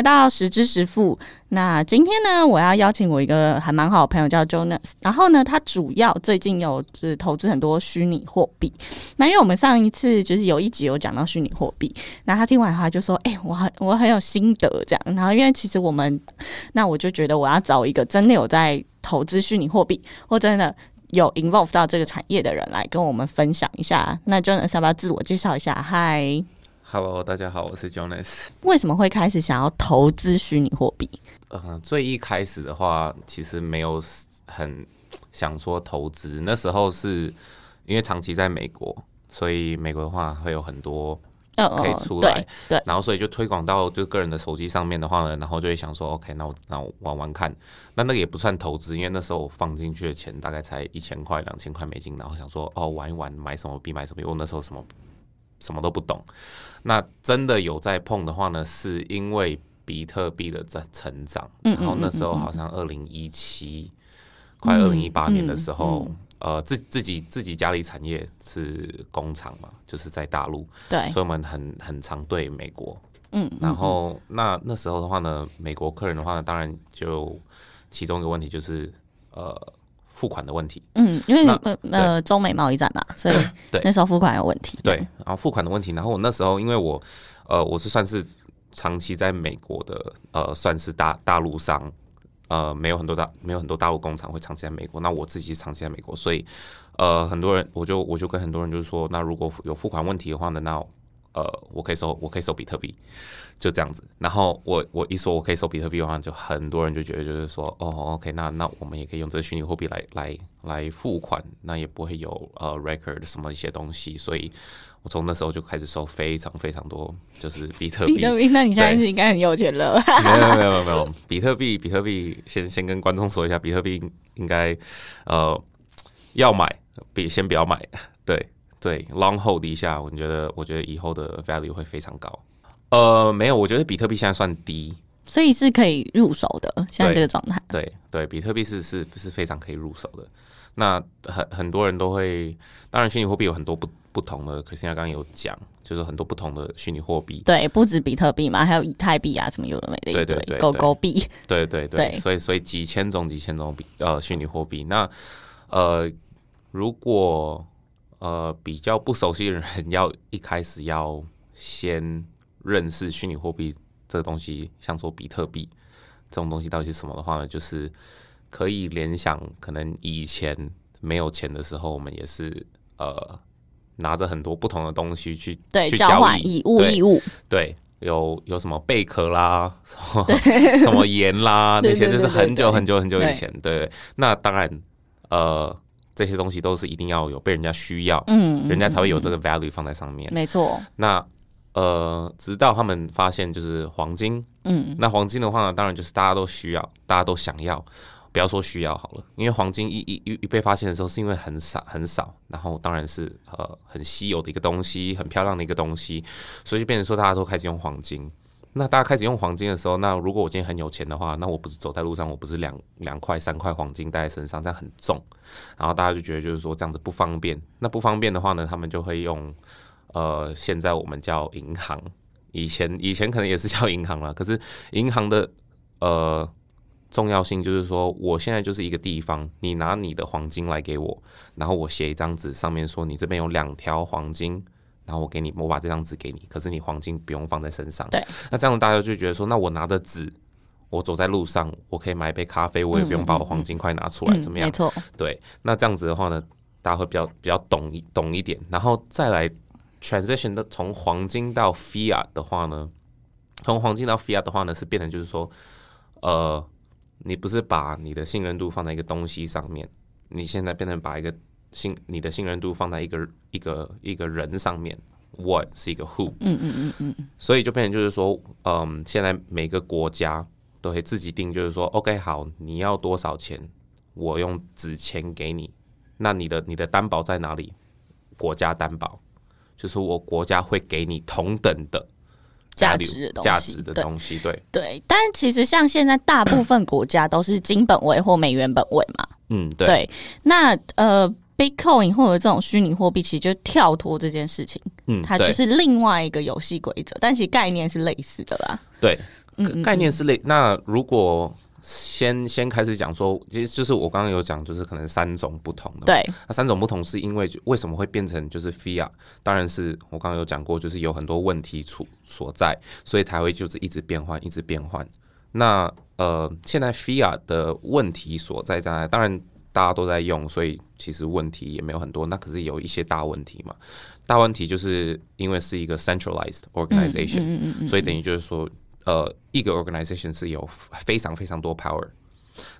来到十知十富。那今天呢，我要邀请我一个还蛮好的朋友叫 Jonas，然后呢，他主要最近有是投资很多虚拟货币。那因为我们上一次就是有一集有讲到虚拟货币，那他听完的话就说：“哎，我很我很有心得这样。”然后因为其实我们，那我就觉得我要找一个真的有在投资虚拟货币，或真的有 involve 到这个产业的人来跟我们分享一下。那 Jonas 要不要自我介绍一下？嗨。Hello，大家好，我是 Jonas。为什么会开始想要投资虚拟货币？呃，最一开始的话，其实没有很想说投资。那时候是因为长期在美国，所以美国的话会有很多可以出来，对，然后所以就推广到就个人的手机上面的话呢，然后就会想说，OK，那我那我玩玩看。那那个也不算投资，因为那时候我放进去的钱大概才一千块、两千块美金，然后想说，哦，玩一玩，买什么币买什么币。我那时候什么。什么都不懂，那真的有在碰的话呢，是因为比特币的在成长，然后那时候好像二零一七，快二零一八年的时候，呃，自自己自己家里产业是工厂嘛，就是在大陆，对，所以我们很很常对美国，嗯，然后那那时候的话呢，美国客人的话呢，当然就其中一个问题就是呃。付款的问题，嗯，因为呃呃中美贸易战嘛，所以对。那时候付款有问题，对，然后付款的问题，然后我那时候因为我呃我是算是长期在美国的呃算是大大陆商，呃没有很多大没有很多大陆工厂会长期在美国，那我自己长期在美国，所以呃很多人我就我就跟很多人就是说，那如果有付款问题的话呢，那呃，我可以收，我可以收比特币，就这样子。然后我我一说我可以收比特币的话，就很多人就觉得就是说，哦，OK，那那我们也可以用这个虚拟货币来来来付款，那也不会有呃 record 什么一些东西。所以我从那时候就开始收非常非常多，就是比特币。比特币，那你现在是应该很有钱了？没有没有没有，比特币比特币，先先跟观众说一下，比特币应该呃要买，比先不要买，对。对，long hold 一下，我觉得，我觉得以后的 value 会非常高。呃，没有，我觉得比特币现在算低，所以是可以入手的。现在这个状态，对对，比特币是是是非常可以入手的。那很很多人都会，当然虚拟货币有很多不不同的，可是现在刚刚有讲，就是很多不同的虚拟货币。对，不止比特币嘛，还有以太币啊，什么有的没的，对对对，狗狗币，对对对，所以所以几千种几千种币呃虚拟货币。那呃，如果呃，比较不熟悉的人要一开始要先认识虚拟货币这个东西，像说比特币这种东西到底是什么的话呢？就是可以联想，可能以前没有钱的时候，我们也是呃拿着很多不同的东西去去交换以物易物，对，有有什么贝壳啦，什么盐啦，那些就是很久很久很久以前，对，那当然呃。这些东西都是一定要有被人家需要，嗯，人家才会有这个 value 放在上面。没错。那呃，直到他们发现就是黄金，嗯，那黄金的话呢，当然就是大家都需要，大家都想要。不要说需要好了，因为黄金一一一被发现的时候，是因为很少很少，然后当然是呃很稀有的一个东西，很漂亮的一个东西，所以就变成说大家都开始用黄金。那大家开始用黄金的时候，那如果我今天很有钱的话，那我不是走在路上，我不是两两块三块黄金带在身上，这样很重，然后大家就觉得就是说这样子不方便。那不方便的话呢，他们就会用呃，现在我们叫银行，以前以前可能也是叫银行了，可是银行的呃重要性就是说，我现在就是一个地方，你拿你的黄金来给我，然后我写一张纸，上面说你这边有两条黄金。然后我给你，我把这张纸给你，可是你黄金不用放在身上。对，那这样大家就觉得说，那我拿的纸，我走在路上，我可以买一杯咖啡，我也不用把我黄金块拿出来，怎么样？没错。对，那这样子的话呢，大家会比较比较懂一懂一点。然后再来 transition 的从黄金到 fiat 的话呢，从黄金到 fiat 的话呢，是变成就是说，呃，你不是把你的信任度放在一个东西上面，你现在变成把一个。信你的信任度放在一个一个一个人上面，what 是一个 who，嗯嗯嗯嗯，所以就变成就是说，嗯，现在每个国家都会自己定，就是说，OK，好，你要多少钱，我用纸钱给你，那你的你的担保在哪里？国家担保，就是我国家会给你同等的价值价值的东西，对对。但其实像现在大部分国家都是金本位或美元本位嘛，嗯，对。那呃。Bitcoin 或者这种虚拟货币，其实就跳脱这件事情，嗯，它就是另外一个游戏规则，但其实概念是类似的啦。对，概念是类。那如果先先开始讲说，其实就是我刚刚有讲，就是可能三种不同的。对，那三种不同是因为为什么会变成就是 Fiat？当然是我刚刚有讲过，就是有很多问题处所在，所以才会就是一直变换，一直变换。那呃，现在 Fiat 的问题所在在，当然大家都在用，所以其实问题也没有很多。那可是有一些大问题嘛？大问题就是因为是一个 centralized organization，所以等于就是说。呃，一个 organization 是有非常非常多 power，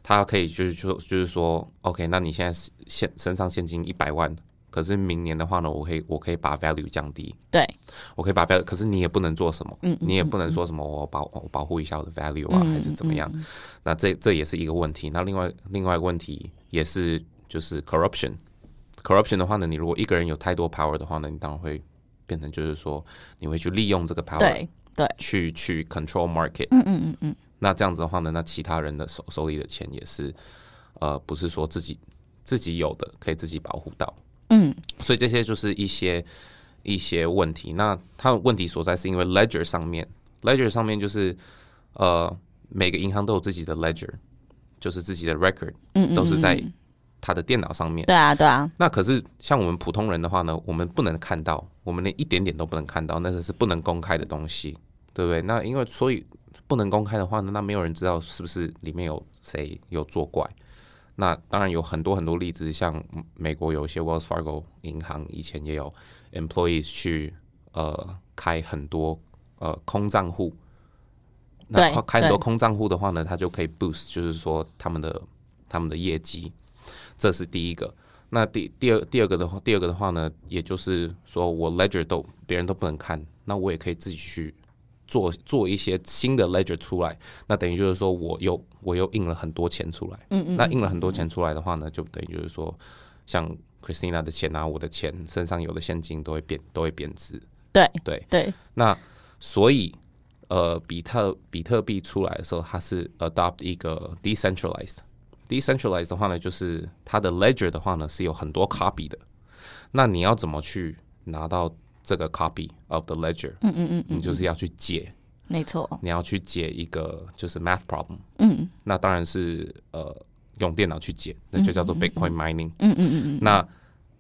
它可以就是说就是说，OK，那你现在现身上现金一百万，可是明年的话呢，我可以我可以把 value 降低，对，我可以把 value，可是你也不能做什么，嗯，你也不能说什么我保我保护一下我的 value 啊，还是怎么样？那这这也是一个问题。那另外另外一个问题也是就是 corruption，corruption 的话呢，你如果一个人有太多 power 的话呢，你当然会变成就是说你会去利用这个 power。对，去去 control market，嗯嗯嗯嗯，那这样子的话呢，那其他人的手手里的钱也是，呃，不是说自己自己有的可以自己保护到，嗯，所以这些就是一些一些问题。那它的问题所在是因为 ledger 上面，ledger 上面就是呃每个银行都有自己的 ledger，就是自己的 record，嗯都是在他的电脑上面。对啊，对啊。那可是像我们普通人的话呢，我们不能看到，我们连一点点都不能看到，那个是不能公开的东西。对不对？那因为所以不能公开的话呢，那没有人知道是不是里面有谁有作怪。那当然有很多很多例子，像美国有一些 Wells Fargo 银行以前也有 employees 去呃开很多呃空账户。那开很多空账户的话呢，他就可以 boost，就是说他们的他们的业绩。这是第一个。那第第二第二个的话，第二个的话呢，也就是说我 ledger 都别人都不能看，那我也可以自己去。做做一些新的 ledger 出来，那等于就是说我又我又印了很多钱出来，嗯嗯，那印了很多钱出来的话呢，就等于就是说，像 Christina 的钱啊，我的钱身上有的现金都会变都会贬值，对对。对。那所以呃，比特比特币出来的时候，它是 adopt 一个 decentralized，decentralized 的话呢，就是它的 ledger 的话呢是有很多 copy 的，那你要怎么去拿到？这个 copy of the ledger，嗯嗯嗯，你就是要去解，没错，你要去解一个就是 math problem，嗯，那当然是呃用电脑去解，那就叫做 Bitcoin mining，嗯嗯嗯嗯，那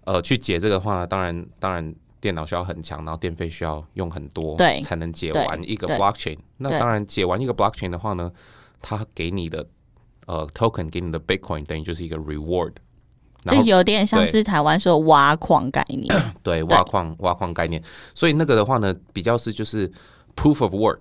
呃去解这个话，当然当然电脑需要很强，然后电费需要用很多，对，才能解完一个 blockchain。那当然解完一个 blockchain 的话呢，它给你的呃 token 给你的 Bitcoin 等于就是一个 reward。就有点像是台湾说挖矿概念，对，挖矿挖矿概念。所以那个的话呢，比较是就是 proof of work，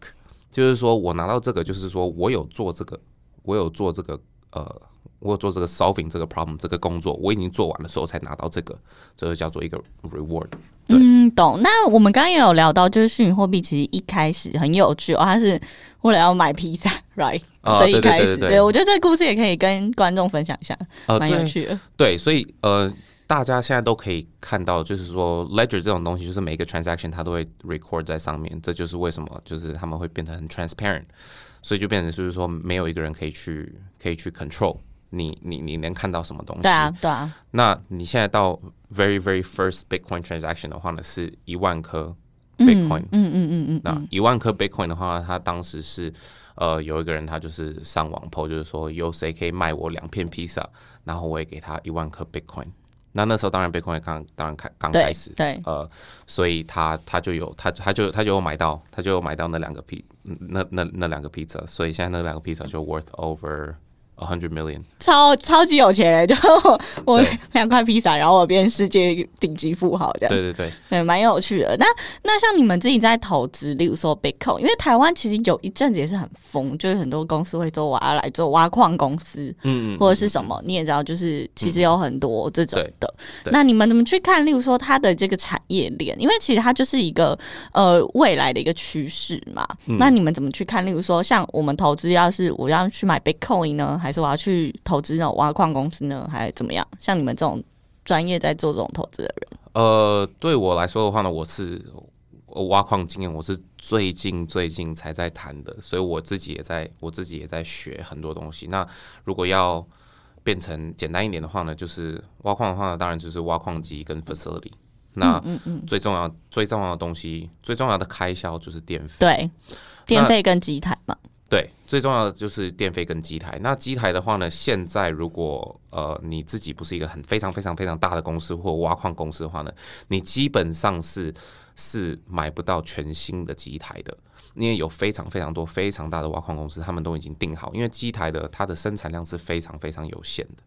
就是说我拿到这个，就是说我有做这个，我有做这个，呃。我有做这个 solving 这个 problem 这个工作，我已经做完的时候才拿到这个，这就叫做一个 reward。嗯，懂。那我们刚刚也有聊到，就是虚拟货币其实一开始很有趣哦，它是为了要买披萨，right？这一开始对。我觉得这个故事也可以跟观众分享一下，蛮有趣的。对，所以呃，大家现在都可以看到，就是说 ledger 这种东西，就是每一个 transaction 它都会 record 在上面，这就是为什么就是他们会变得很 transparent，所以就变成就是说没有一个人可以去可以去 control。你你你能看到什么东西？对啊，对啊。那你现在到 very very first Bitcoin transaction 的话呢，是一万颗 Bitcoin。嗯嗯嗯嗯。那一万颗 Bitcoin 的话，他当时是呃有一个人他就是上网 po，就是说有谁可以卖我两片披萨，然后我也给他一万颗 Bitcoin。那那时候当然 Bitcoin 刚当然开刚开始，对，呃，所以他他就有他他就他就有买到他就有买到那两个披那那那两个披萨，所以现在那两个披萨就 worth over。A hundred million，超超级有钱就 我两块披萨，然后我变世界顶级富豪这样。对对对，对，蛮有趣的。那那像你们自己在投资，例如说 Bitcoin，因为台湾其实有一阵子也是很疯，就是很多公司会说我要来做挖矿公司，嗯，或者是什么，你也知道，就是其实有很多这种的。对，那你们怎么去看？例如说它的这个产业链，因为其实它就是一个呃未来的一个趋势嘛。那你们怎么去看？例如说，像我们投资，要是我要去买 Bitcoin 呢？还是我要去投资那种挖矿公司呢，还是怎么样？像你们这种专业在做这种投资的人，呃，对我来说的话呢，我是挖矿经验，我是最近最近才在谈的，所以我自己也在我自己也在学很多东西。那如果要变成简单一点的话呢，就是挖矿的话呢，当然就是挖矿机跟 facility。那最重要最重要的东西，最重要的开销就是电费，对，电费跟机台嘛。对，最重要的就是电费跟机台。那机台的话呢，现在如果呃你自己不是一个很非常非常非常大的公司或挖矿公司的话呢，你基本上是是买不到全新的机台的，因为有非常非常多非常大的挖矿公司，他们都已经定好，因为机台的它的生产量是非常非常有限的。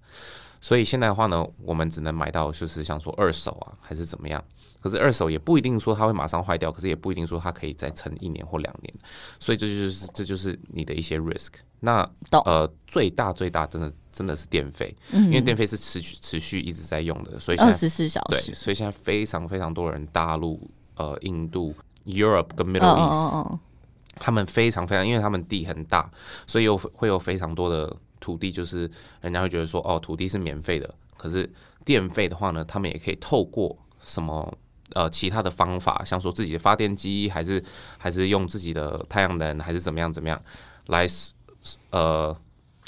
所以现在的话呢，我们只能买到就是像说二手啊，还是怎么样？可是二手也不一定说它会马上坏掉，可是也不一定说它可以再撑一年或两年。所以这就是这就是你的一些 risk。那呃，最大最大真的真的是电费，因为电费是持续持续一直在用的，所以二十四小时。对，所以现在非常非常多人，大陆、呃、印度、Europe 跟 Middle East，他们非常非常，因为他们地很大，所以有会有非常多的。土地就是人家会觉得说哦，土地是免费的，可是电费的话呢，他们也可以透过什么呃其他的方法，像说自己的发电机，还是还是用自己的太阳能，还是怎么样怎么样来呃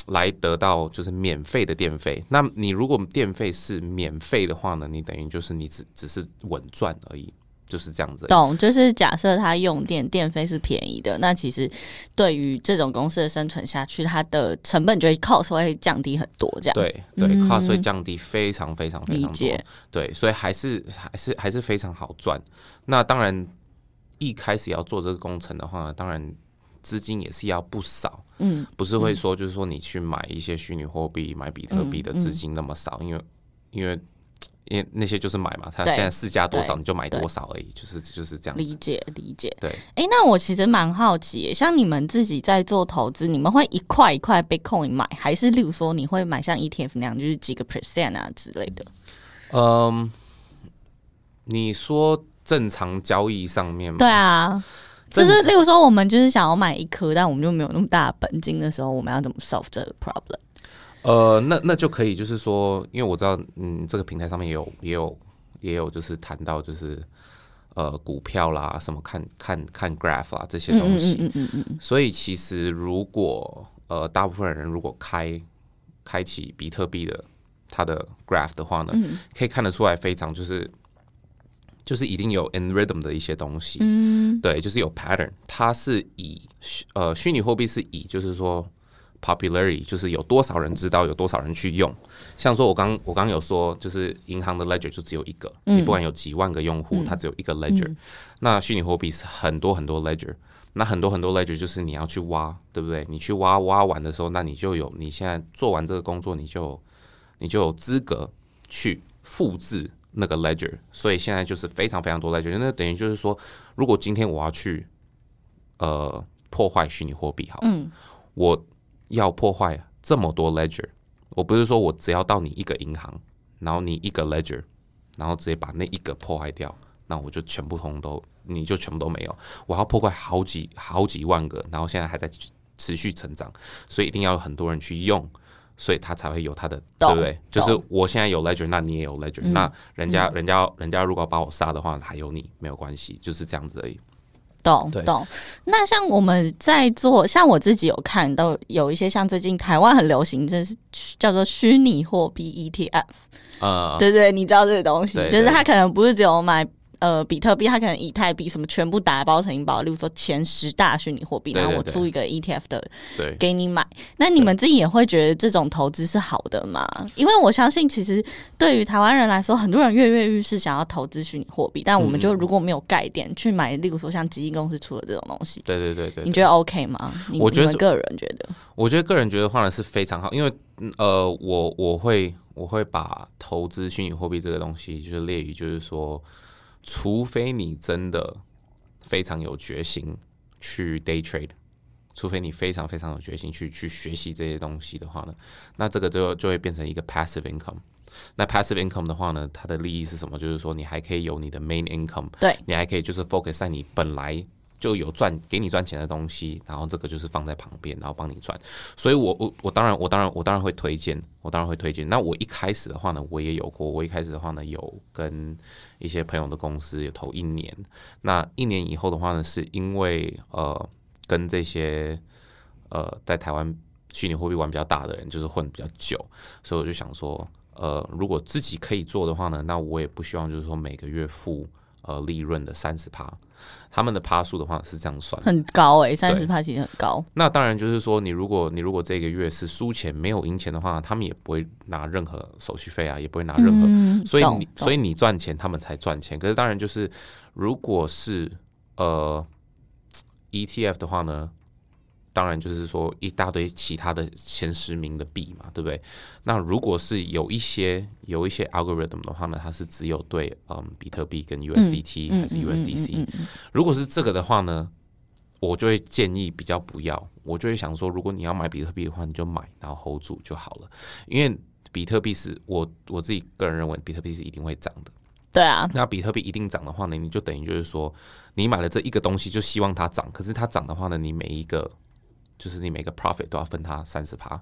来得到就是免费的电费。那你如果电费是免费的话呢，你等于就是你只只是稳赚而已。就是这样子，懂？就是假设它用电电费是便宜的，那其实对于这种公司的生存下去，它的成本就会 cost 会降低很多。这样对对，cost 会降低非常非常非常多。对，所以还是还是还是非常好赚。那当然一开始要做这个工程的话，当然资金也是要不少。嗯，不是会说就是说你去买一些虚拟货币、买比特币的资金那么少，因为因为。因为那些就是买嘛，他现在市价多少你就买多少而已，就是就是这样。理解理解。对，哎，那我其实蛮好奇，像你们自己在做投资，你们会一块一块 Bitcoin 买，还是例如说你会买像 ETF 那样，就是几个 percent 啊之类的？嗯，你说正常交易上面吗？对啊，就是例如说我们就是想要买一颗，但我们就没有那么大的本金的时候，我们要怎么 solve 这个 problem？呃，那那就可以，就是说，因为我知道，嗯，这个平台上面也有，也有，也有，就是谈到，就是呃，股票啦，什么看看看 graph 啦这些东西，嗯嗯嗯嗯。所以其实如果呃，大部分人如果开开启比特币的它的 graph 的话呢，可以看得出来非常就是就是一定有 in rhythm 的一些东西，嗯，对，就是有 pattern，它是以呃虚拟货币是以就是说。Popularity 就是有多少人知道，有多少人去用。像说，我刚我刚有说，就是银行的 ledger 就只有一个，你不管有几万个用户，它只有一个 ledger。那虚拟货币是很多很多 ledger，那很多很多 ledger 就是你要去挖，对不对？你去挖挖完的时候，那你就有你现在做完这个工作，你就你就有资格去复制那个 ledger。所以现在就是非常非常多 ledger，那等于就是说，如果今天我要去呃破坏虚拟货币，好，嗯我。要破坏这么多 ledger，我不是说我只要到你一个银行，然后你一个 ledger，然后直接把那一个破坏掉，那我就全部通都，你就全部都没有。我要破坏好几好几万个，然后现在还在持续成长，所以一定要有很多人去用，所以它才会有它的，对不对？就是我现在有 ledger，那你也有 ledger，那人家人家人家如果把我杀的话，还有你没有关系，就是这样子而已。懂懂，那像我们在做，像我自己有看到有一些像最近台湾很流行，这是叫做虚拟货币 ETF，啊，对对，你知道这个东西，就是它可能不是只有买。呃，比特币它可能以太币什么全部打包成一包，例如说前十大虚拟货币，然后我出一个 ETF 的，对，给你买。那你们自己也会觉得这种投资是好的吗？因为我相信，其实对于台湾人来说，很多人跃跃欲试想要投资虚拟货币，但我们就如果没有概念去买，例如说像基金公司出的这种东西，对对对对，你觉得 OK 吗？我觉得个人觉得，我觉得个人觉得话呢是非常好，因为呃，我我会我会把投资虚拟货币这个东西就是列于就是说。除非你真的非常有决心去 day trade，除非你非常非常有决心去去学习这些东西的话呢，那这个就就会变成一个 passive income。那 passive income 的话呢，它的利益是什么？就是说你还可以有你的 main income，对你还可以就是 focus 在你本来。就有赚给你赚钱的东西，然后这个就是放在旁边，然后帮你赚。所以，我我我当然我当然我当然会推荐，我当然会推荐。那我一开始的话呢，我也有过。我一开始的话呢，有跟一些朋友的公司有投一年。那一年以后的话呢，是因为呃，跟这些呃在台湾虚拟货币玩比较大的人，就是混比较久，所以我就想说，呃，如果自己可以做的话呢，那我也不希望就是说每个月付。呃利润的三十趴。他们的趴数的话是这样算，很高哎，三十趴其实很高。那当然就是说，你如果你如果这个月是输钱没有赢钱的话，他们也不会拿任何手续费啊，也不会拿任何，所以你所以你赚钱，他们才赚钱。可是当然就是，如果是呃 ETF 的话呢？当然，就是说一大堆其他的前十名的币嘛，对不对？那如果是有一些有一些 algorithm 的话呢，它是只有对嗯比特币跟 USDT 还是 USDC？如果是这个的话呢，我就会建议比较不要，我就会想说，如果你要买比特币的话，你就买，然后 hold 住就好了。因为比特币是我我自己个人认为，比特币是一定会涨的。对啊，那比特币一定涨的话呢，你就等于就是说，你买了这一个东西，就希望它涨。可是它涨的话呢，你每一个就是你每个 profit 都要分它三十趴，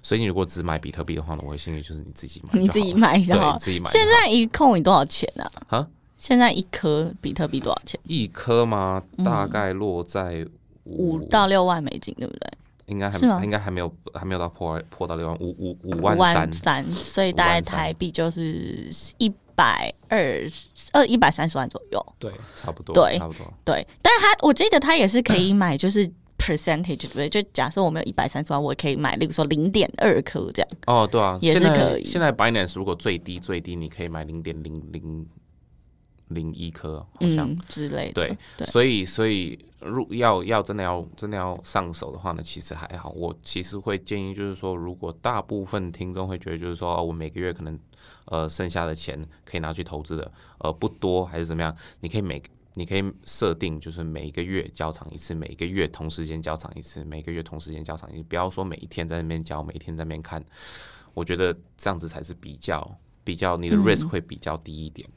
所以你如果只买比特币的话呢，我的建议就是你自己买，你自己买就好，自己买。现在一扣你多少钱呢？啊，现在一颗比特币多少钱？一颗吗？大概落在五到六万美金，对不对？应该还应该还没有还没有到破破到六万五五五万三，所以大概台币就是一百二二一百三十万左右。对，差不多，对，差不多，对。但是他我记得他也是可以买，就是。Percentage 对不对？就假设我们有一百三十万，我可以买，例如说零点二颗这样。哦，对啊，也是可以。现在 Binance 如果最低最低，你可以买零点零零零一颗，好像之类的。对，所以所以如要要真的要真的要上手的话呢，其实还好。我其实会建议，就是说，如果大部分听众会觉得，就是说，我每个月可能呃剩下的钱可以拿去投资的，呃不多还是怎么样，你可以每你可以设定，就是每一个月交场一次，每一个月同时间交场一次，每个月同时间交场一次，不要说每一天在那边交，每一天在那边看。我觉得这样子才是比较比较，你的 risk 会比较低一点。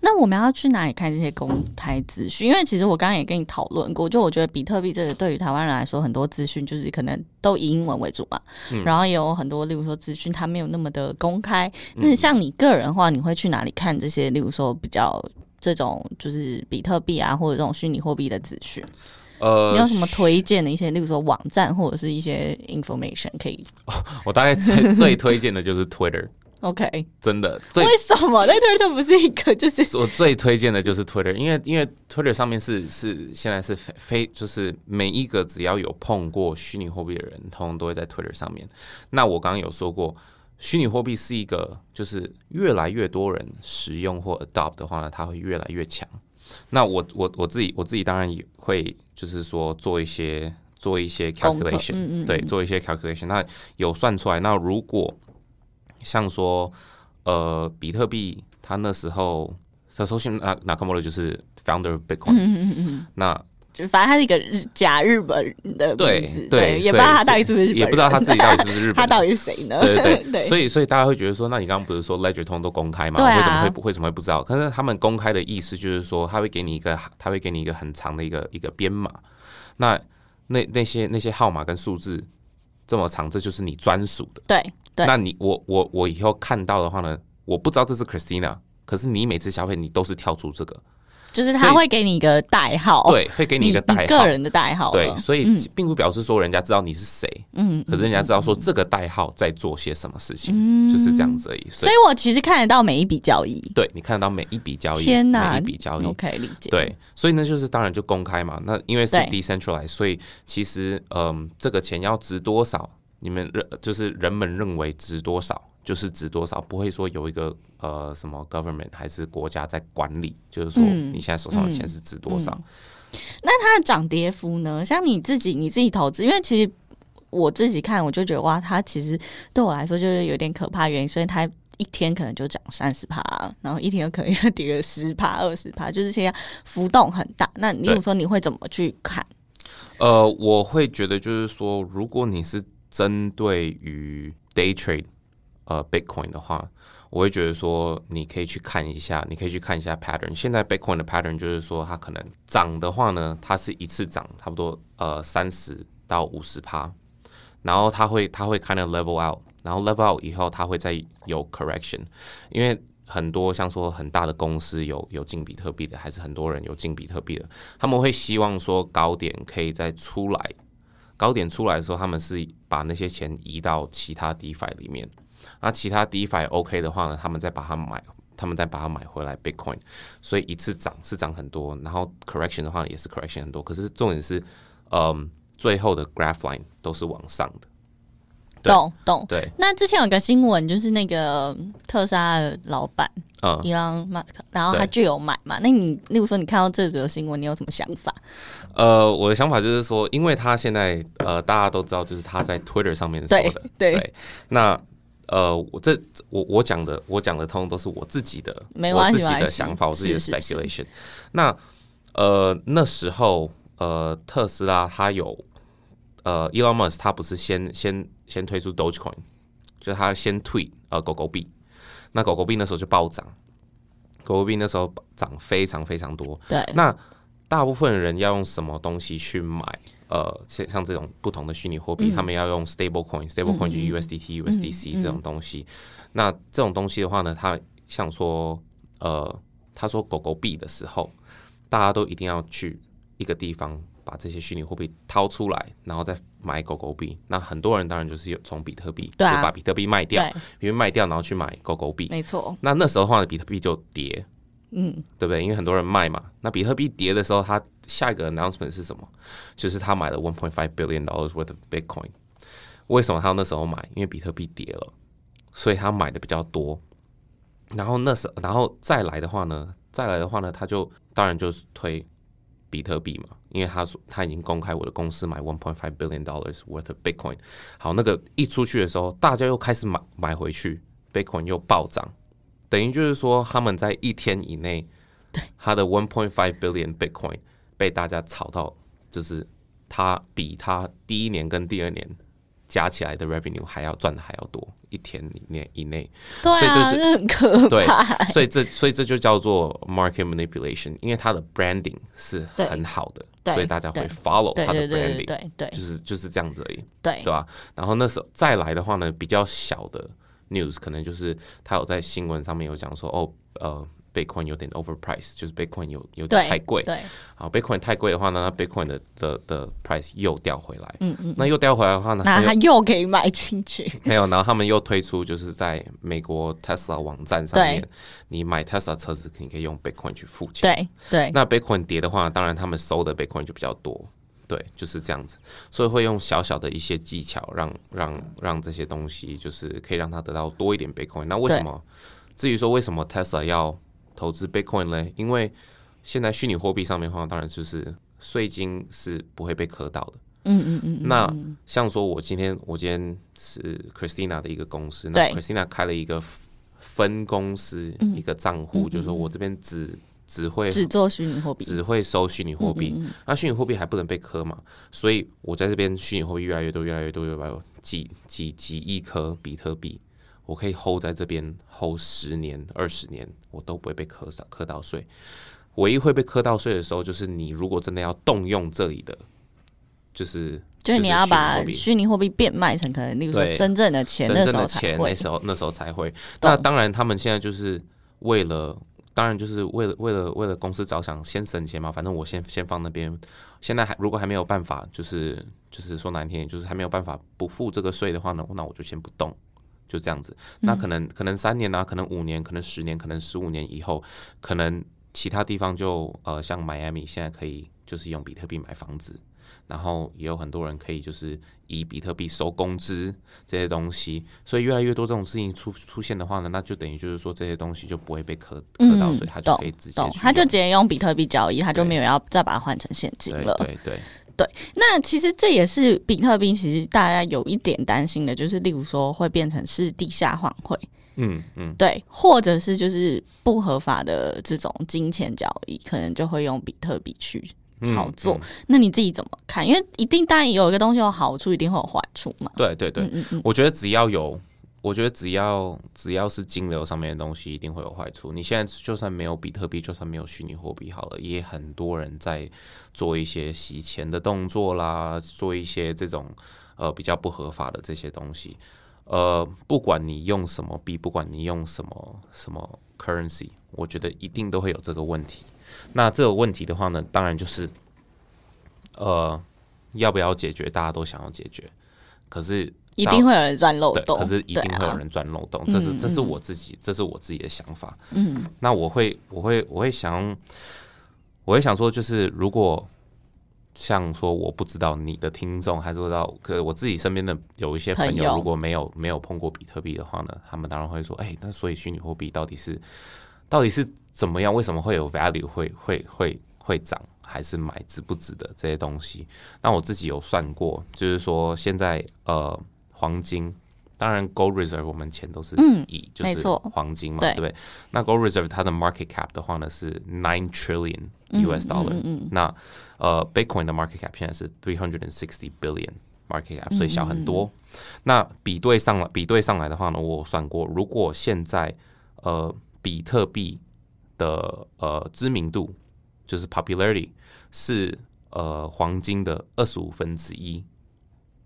那我们要去哪里看这些公开资讯？因为其实我刚刚也跟你讨论过，就我觉得比特币这个对于台湾人来说，很多资讯就是可能都以英文为主嘛，然后也有很多，例如说资讯它没有那么的公开。那像你个人的话，你会去哪里看这些？例如说比较。这种就是比特币啊，或者这种虚拟货币的资讯，呃，你有什么推荐的一些，例如说网站或者是一些 information 可以？我大概最最推荐的就是 Twitter。OK，真的？为什么？那 Twitter 不是一个？就是我最推荐的就是 Twitter，因为因为 Twitter 上面是是现在是非就是每一个只要有碰过虚拟货币的人，通通都会在 Twitter 上面。那我刚刚有说过。虚拟货币是一个，就是越来越多人使用或 adopt 的话呢，它会越来越强。那我我我自己我自己当然也会，就是说做一些做一些 calculation，对，做一些 calculation。那有算出来，那如果像说呃比特币，它那时候首先那那 Nakamoto 就是 founder of Bitcoin，那。就反正他是一个日假日本的对对，也不知道他到底是不是日本，也不知道他自己到底是不是日本，他到底是谁呢？对对对，所以所以大家会觉得说，那你刚刚不是说 Ledger 通都公开吗？为什么会不为什么会不知道？可是他们公开的意思就是说，他会给你一个，他会给你一个很长的一个一个编码。那那那些那些号码跟数字这么长，这就是你专属的。对对，那你我我我以后看到的话呢，我不知道这是 Christina，可是你每次消费你都是跳出这个。就是他会给你一个代号，对，会给你一个代号，个人的代号。对，所以并不表示说人家知道你是谁，嗯，可是人家知道说这个代号在做些什么事情，就是这样子而已。所以我其实看得到每一笔交易，对你看得到每一笔交易，天哪，每一笔交易，OK，理解。对，所以呢，就是当然就公开嘛。那因为是 decentralized，所以其实嗯，这个钱要值多少，你们认就是人们认为值多少。就是值多少，不会说有一个呃什么 government 还是国家在管理，就是说你现在手上的钱是值多少。那它的涨跌幅呢？像你自己你自己投资，因为其实我自己看，我就觉得哇，它其实对我来说就是有点可怕原因，所以它一天可能就涨三十趴，然后一天有可能又 跌个十趴、二十趴，就是现在浮动很大。那你有说你会怎么去看？呃，我会觉得就是说，如果你是针对于 day trade。呃，Bitcoin 的话，我会觉得说，你可以去看一下，你可以去看一下 pattern。现在 Bitcoin 的 pattern 就是说，它可能涨的话呢，它是一次涨差不多呃三十到五十趴，然后它会它会 kind of level out，然后 level out 以后，它会再有 correction。因为很多像说很大的公司有有进比特币的，还是很多人有进比特币的，他们会希望说高点可以再出来，高点出来的时候，他们是把那些钱移到其他 DeFi 里面。那其他 DeFi OK 的话呢，他们再把它买他们再把它买回来 Bitcoin，所以一次涨是涨很多，然后 correction 的话也是 correction 很多。可是重点是，嗯，最后的 graph line 都是往上的。懂懂。对。那之前有个新闻，就是那个特斯拉的老板，嗯，伊朗马斯克，然后他就有买嘛。那你例如说，你看到这则新闻，你有什么想法？呃，我的想法就是说，因为他现在呃，大家都知道，就是他在 Twitter 上面说的，对。那呃，我这我我讲的，我讲的通通都是我自己的，我自己的想法，我自己的 speculation。那呃，那时候呃，特斯拉它有呃，Elon Musk 他不是先先先推出 Dogecoin，就是他先退呃狗狗币，那狗狗币那时候就暴涨，狗狗币那时候涨非常非常多。对，那大部分人要用什么东西去买？呃，像像这种不同的虚拟货币，他们要用 stable coin，stable coin 就 USDT、USDC 这种东西。那这种东西的话呢，它像说，呃，他说狗狗币的时候，大家都一定要去一个地方把这些虚拟货币掏出来，然后再买狗狗币。那很多人当然就是有从比特币，就把比特币卖掉，因为卖掉然后去买狗狗币。没错。那那时候的话，比特币就跌。嗯，对不对？因为很多人卖嘛。那比特币跌的时候，他下一个 announcement 是什么？就是他买了 one point five billion dollars worth of Bitcoin。为什么他那时候买？因为比特币跌了，所以他买的比较多。然后那时，然后再来的话呢？再来的话呢？他就当然就是推比特币嘛，因为他说他已经公开我的公司买 one point five billion dollars worth of Bitcoin。好，那个一出去的时候，大家又开始买买回去，Bitcoin 又暴涨。等于就是说，他们在一天以内，对他的 one point five billion Bitcoin 被大家炒到，就是他比他第一年跟第二年加起来的 revenue 还要赚的还要多，一天以内以内，对啊，这很可怕。所以这所以这就叫做 market manipulation，因为它的 branding 是很好的，所以大家会 follow 它的 branding，对对，就是就是这样子而已，对对吧？然后那时候再来的话呢，比较小的。News 可能就是他有在新闻上面有讲说哦呃，Bitcoin 有点 overpriced，就是 Bitcoin 有有点太贵。对，好，Bitcoin 太贵的话呢，那 Bitcoin 的的的 price 又掉回来。嗯嗯。那又掉回来的话呢，那他又可以买进去。没有，然后他们又推出就是在美国 Tesla 网站上面，你买 Tesla 车子你可以用 Bitcoin 去付钱。对对。那 Bitcoin 跌的话，当然他们收的 Bitcoin 就比较多。对，就是这样子，所以会用小小的一些技巧，让让让这些东西，就是可以让他得到多一点 Bitcoin。那为什么？至于说为什么 Tesla 要投资 Bitcoin 呢？因为现在虚拟货币上面的话，当然就是税金是不会被磕到的。嗯嗯嗯。那像说我今天我今天是 Christina 的一个公司，那 Christina 开了一个分公司一个账户，就是说我这边只。只会只做虚拟货币，只会收虚拟货币。那虚拟货币还不能被磕嘛？所以我在这边虚拟货币越来越多，越来越多，越来越多，几几几亿颗比特币，我可以 hold 在这边 hold 十年、二十年，我都不会被磕到磕到税。唯一会被磕到税的时候，就是你如果真的要动用这里的，就是就是你要把虚拟货币变卖成可能，例如说真正的钱，真正的钱那时候那时候才会。那当然，他们现在就是为了。当然，就是为了为了为了公司着想，先省钱嘛。反正我先先放那边。现在还如果还没有办法，就是就是说难听点，就是还没有办法不付这个税的话呢，那我就先不动，就这样子。那可能可能三年啊，可能五年，可能十年，可能十五年以后，可能其他地方就呃，像迈阿密现在可以就是用比特币买房子。然后也有很多人可以就是以比特币收工资这些东西，所以越来越多这种事情出出现的话呢，那就等于就是说这些东西就不会被磕磕到，所以他就可以直接，他就直接用比特币交易，他就没有要再把它换成现金了。对对对。那其实这也是比特币，其实大家有一点担心的，就是例如说会变成是地下换汇，嗯嗯，对，或者是就是不合法的这种金钱交易，可能就会用比特币去。炒作，那你自己怎么看？因为一定当然有一个东西有好处，一定会有坏处嘛。对对对，我觉得只要有，我觉得只要只要是金流上面的东西，一定会有坏处。你现在就算没有比特币，就算没有虚拟货币，好了，也很多人在做一些洗钱的动作啦，做一些这种呃比较不合法的这些东西。呃，不管你用什么币，不管你用什么什么 currency，我觉得一定都会有这个问题。那这个问题的话呢，当然就是，呃，要不要解决？大家都想要解决。可是一定会有人钻漏洞，可是一定会有人钻漏洞，这是这是我自己，这是我自己的想法。嗯，那我会我会我会想，我会想说，就是如果像说我不知道你的听众还是知道，可我自己身边的有一些朋友，如果没有没有碰过比特币的话呢，他们当然会说，哎，那所以虚拟货币到底是到底是怎么样？为什么会有 value 会会会会涨？还是买值不值的这些东西，那我自己有算过，就是说现在呃黄金，当然 gold reserve 我们钱都是以就是黄金嘛，对不对？那 gold reserve 它的 market cap 的话呢是 nine trillion US dollar，那呃 Bitcoin 的 market cap 现在是 three hundred and sixty billion market cap，所以小很多。那比对上来比对上来的话呢，我算过，如果现在呃比特币的呃知名度就是 popularity 是呃黄金的二十五分之一，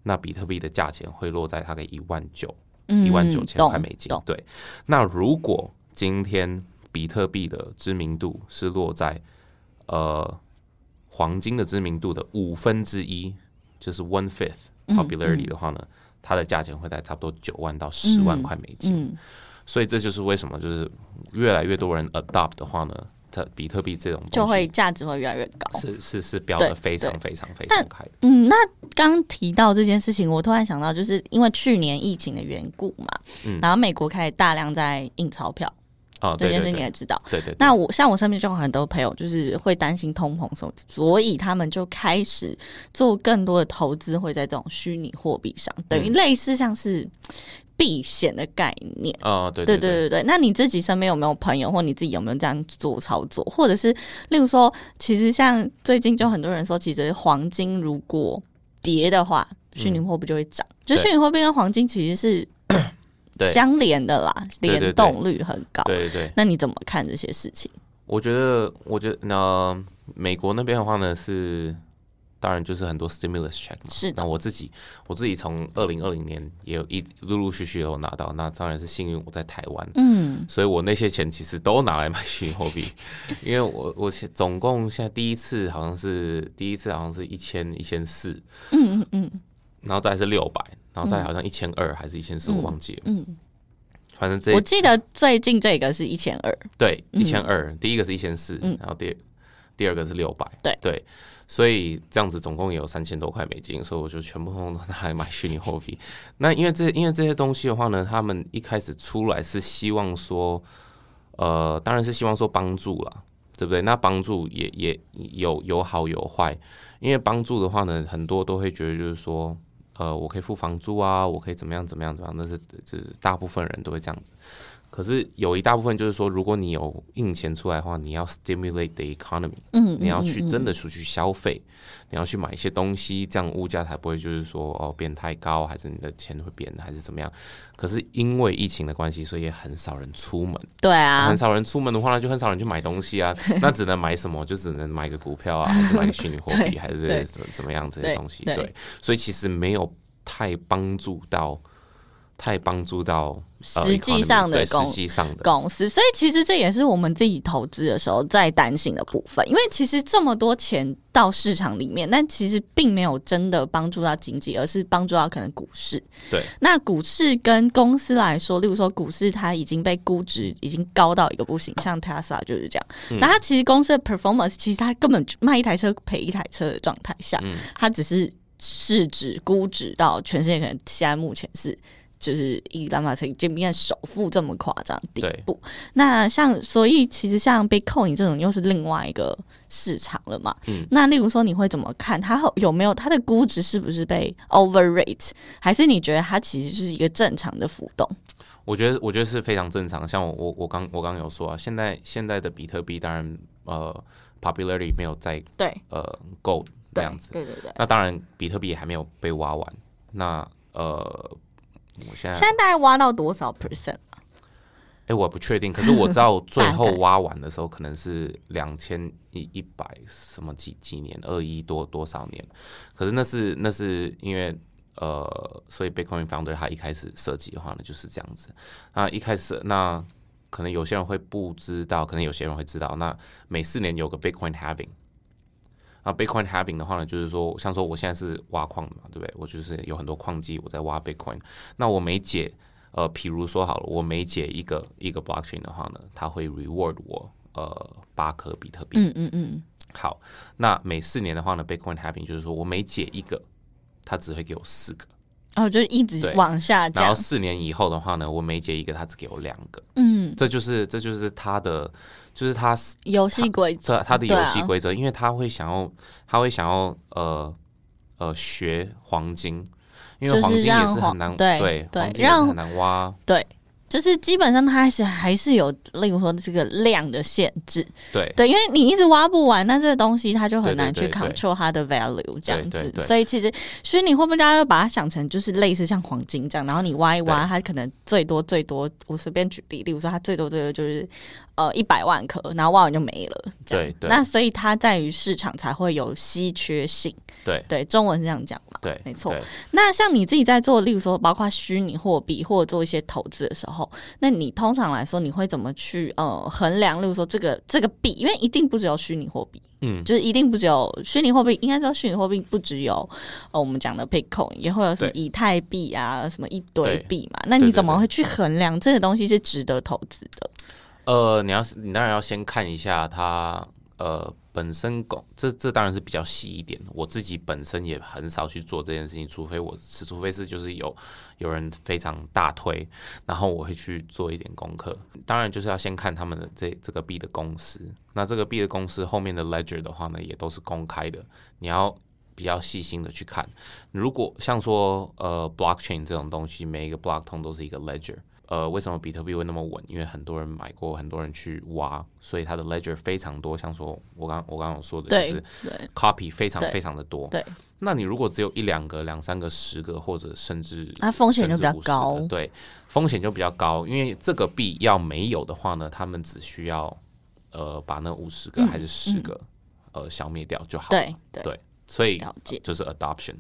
那比特币的价钱会落在大概一万九，一万九千块美金。对，那如果今天比特币的知名度是落在呃黄金的知名度的五分之一，就是 one fifth popularity 的话呢，它的价钱会在差不多九万到十万块美金。所以这就是为什么就是越来越多人 adopt 的话呢？特比特币这种就会价值会越来越高，是是是标的非常非常非常开。嗯，那刚提到这件事情，我突然想到，就是因为去年疫情的缘故嘛，嗯，然后美国开始大量在印钞票，哦，这件事你也知道，对对。那我像我身边就有很多朋友，就是会担心通膨什么，所以他们就开始做更多的投资，会在这种虚拟货币上，等于类似像是。避险的概念啊，对对对对对。那你自己身边有没有朋友，或你自己有没有这样做操作？或者是，例如说，其实像最近就很多人说，其实黄金如果跌的话，虚拟货币就会涨。就虚拟货币跟黄金其实是 相连的啦，联动率很高。对对。那你怎么看这些事情？我觉得，我觉得那美国那边的话呢是。当然就是很多 stimulus check 嘛。是。那我自己，我自己从二零二零年也有一陆陆续续有拿到。那当然是幸运我在台湾。嗯。所以我那些钱其实都拿来买虚拟货币，因为我我总共现在第一次好像是第一次好像是一千一千四。嗯嗯嗯。然后再是六百，然后再好像一千二还是一千四，我忘记了。嗯。反正这我记得最近这个是一千二。对，一千二。第一个是一千四，然后第第二个是六百。对对。所以这样子总共也有三千多块美金，所以我就全部都拿来买虚拟货币。那因为这因为这些东西的话呢，他们一开始出来是希望说，呃，当然是希望说帮助了，对不对？那帮助也也有有好有坏。因为帮助的话呢，很多都会觉得就是说，呃，我可以付房租啊，我可以怎么样怎么样怎么样，那是就是大部分人都会这样子。可是有一大部分就是说，如果你有印钱出来的话，你要 stimulate the economy，嗯，你要去真的出去消费，你要去买一些东西，这样物价才不会就是说哦变太高，还是你的钱会变，还是怎么样？可是因为疫情的关系，所以也很少人出门。对啊，很少人出门的话呢，就很少人去买东西啊。那只能买什么？就只能买个股票啊，还是买个虚拟货币，还是 怎怎么样这些东西？对，所以其实没有太帮助到。太帮助到实际上的实际上的公司，所以其实这也是我们自己投资的时候在担心的部分。因为其实这么多钱到市场里面，但其实并没有真的帮助到经济，而是帮助到可能股市。对，那股市跟公司来说，例如说股市它已经被估值已经高到一个不行，像 Tesla 就是这样。那它其实公司的 performance 其实它根本卖一台车赔一台车的状态下，它只是市值估值到全世界可能现在目前是。就是以拉马斯这边首富这么夸张地步，那像所以其实像 Bitcoin 这种又是另外一个市场了嘛。嗯，那例如说你会怎么看它有没有它的估值是不是被 overrate，还是你觉得它其实就是一个正常的浮动？我觉得我觉得是非常正常。像我我我刚我刚有说啊，现在现在的比特币当然呃 popularity 没有在对呃够这样子，对对对。那当然比特币还没有被挖完，那呃。我现在现在大概挖到多少 percent 啊？哎，我不确定。可是我知道最后挖完的时候，可能是两千一一百什么几几年，二一多多少年。可是那是那是因为呃，所以 Bitcoin Founder 他一开始设计的话呢，就是这样子。那一开始那可能有些人会不知道，可能有些人会知道。那每四年有个 Bitcoin Having，啊，Bitcoin having 的话呢，就是说，像说我现在是挖矿的嘛，对不对？我就是有很多矿机，我在挖 Bitcoin。那我每解，呃，譬如说好了，我每解一个一个 blockchain 的话呢，它会 reward 我呃八颗比特币。嗯嗯嗯。好，那每四年的话呢，Bitcoin having 就是说我每解一个，它只会给我四个。哦，就一直往下降。然后四年以后的话呢，我每解一个，他只给我两个。嗯，这就是这就是他的，就是他游戏规则，他的游戏规则，因为他会想要，他会想要呃呃学黄金，因为黄金也是很难，对对，黄金也是很难挖，对。就是基本上它还是还是有，例如说这个量的限制，对。对，因为你一直挖不完，那这个东西它就很难去 control 它的 value 这样子，所以其实虚拟货币大家要把它想成就是类似像黄金这样，然后你挖一挖，它可能最多最多，我随便举例，例如说它最多最多就是呃一百万颗，然后挖完就没了，对对，那所以它在于市场才会有稀缺性。对对，中文是这样讲嘛？对，没错。那像你自己在做，例如说，包括虚拟货币或者做一些投资的时候，那你通常来说，你会怎么去呃衡量？例如说，这个这个币，因为一定不只有虚拟货币，嗯，就是一定不只有虚拟货币，应该说虚拟货币不只有呃我们讲的 Bitcoin，也会有什么以太币啊，什么一堆币嘛。那你怎么会去衡量这个东西是值得投资的？呃，你要是你当然要先看一下它呃。本身工这这当然是比较细一点，我自己本身也很少去做这件事情，除非我是除非是就是有有人非常大推，然后我会去做一点功课。当然就是要先看他们的这这个币的公司，那这个币的公司后面的 ledger 的话呢，也都是公开的，你要比较细心的去看。如果像说呃 blockchain 这种东西，每一个 block 通都是一个 ledger。呃，为什么比特币会那么稳？因为很多人买过，很多人去挖，所以它的 ledger 非常多。像说我刚我刚刚说的，就是 copy 非常非常的多。对，那你如果只有一两个、两三个、十个，或者甚至它风险就比较高。对，风险就比较高，因为这个币要没有的话呢，他们只需要呃把那五十个还是十个呃消灭掉就好。对对，所以就是 adoption。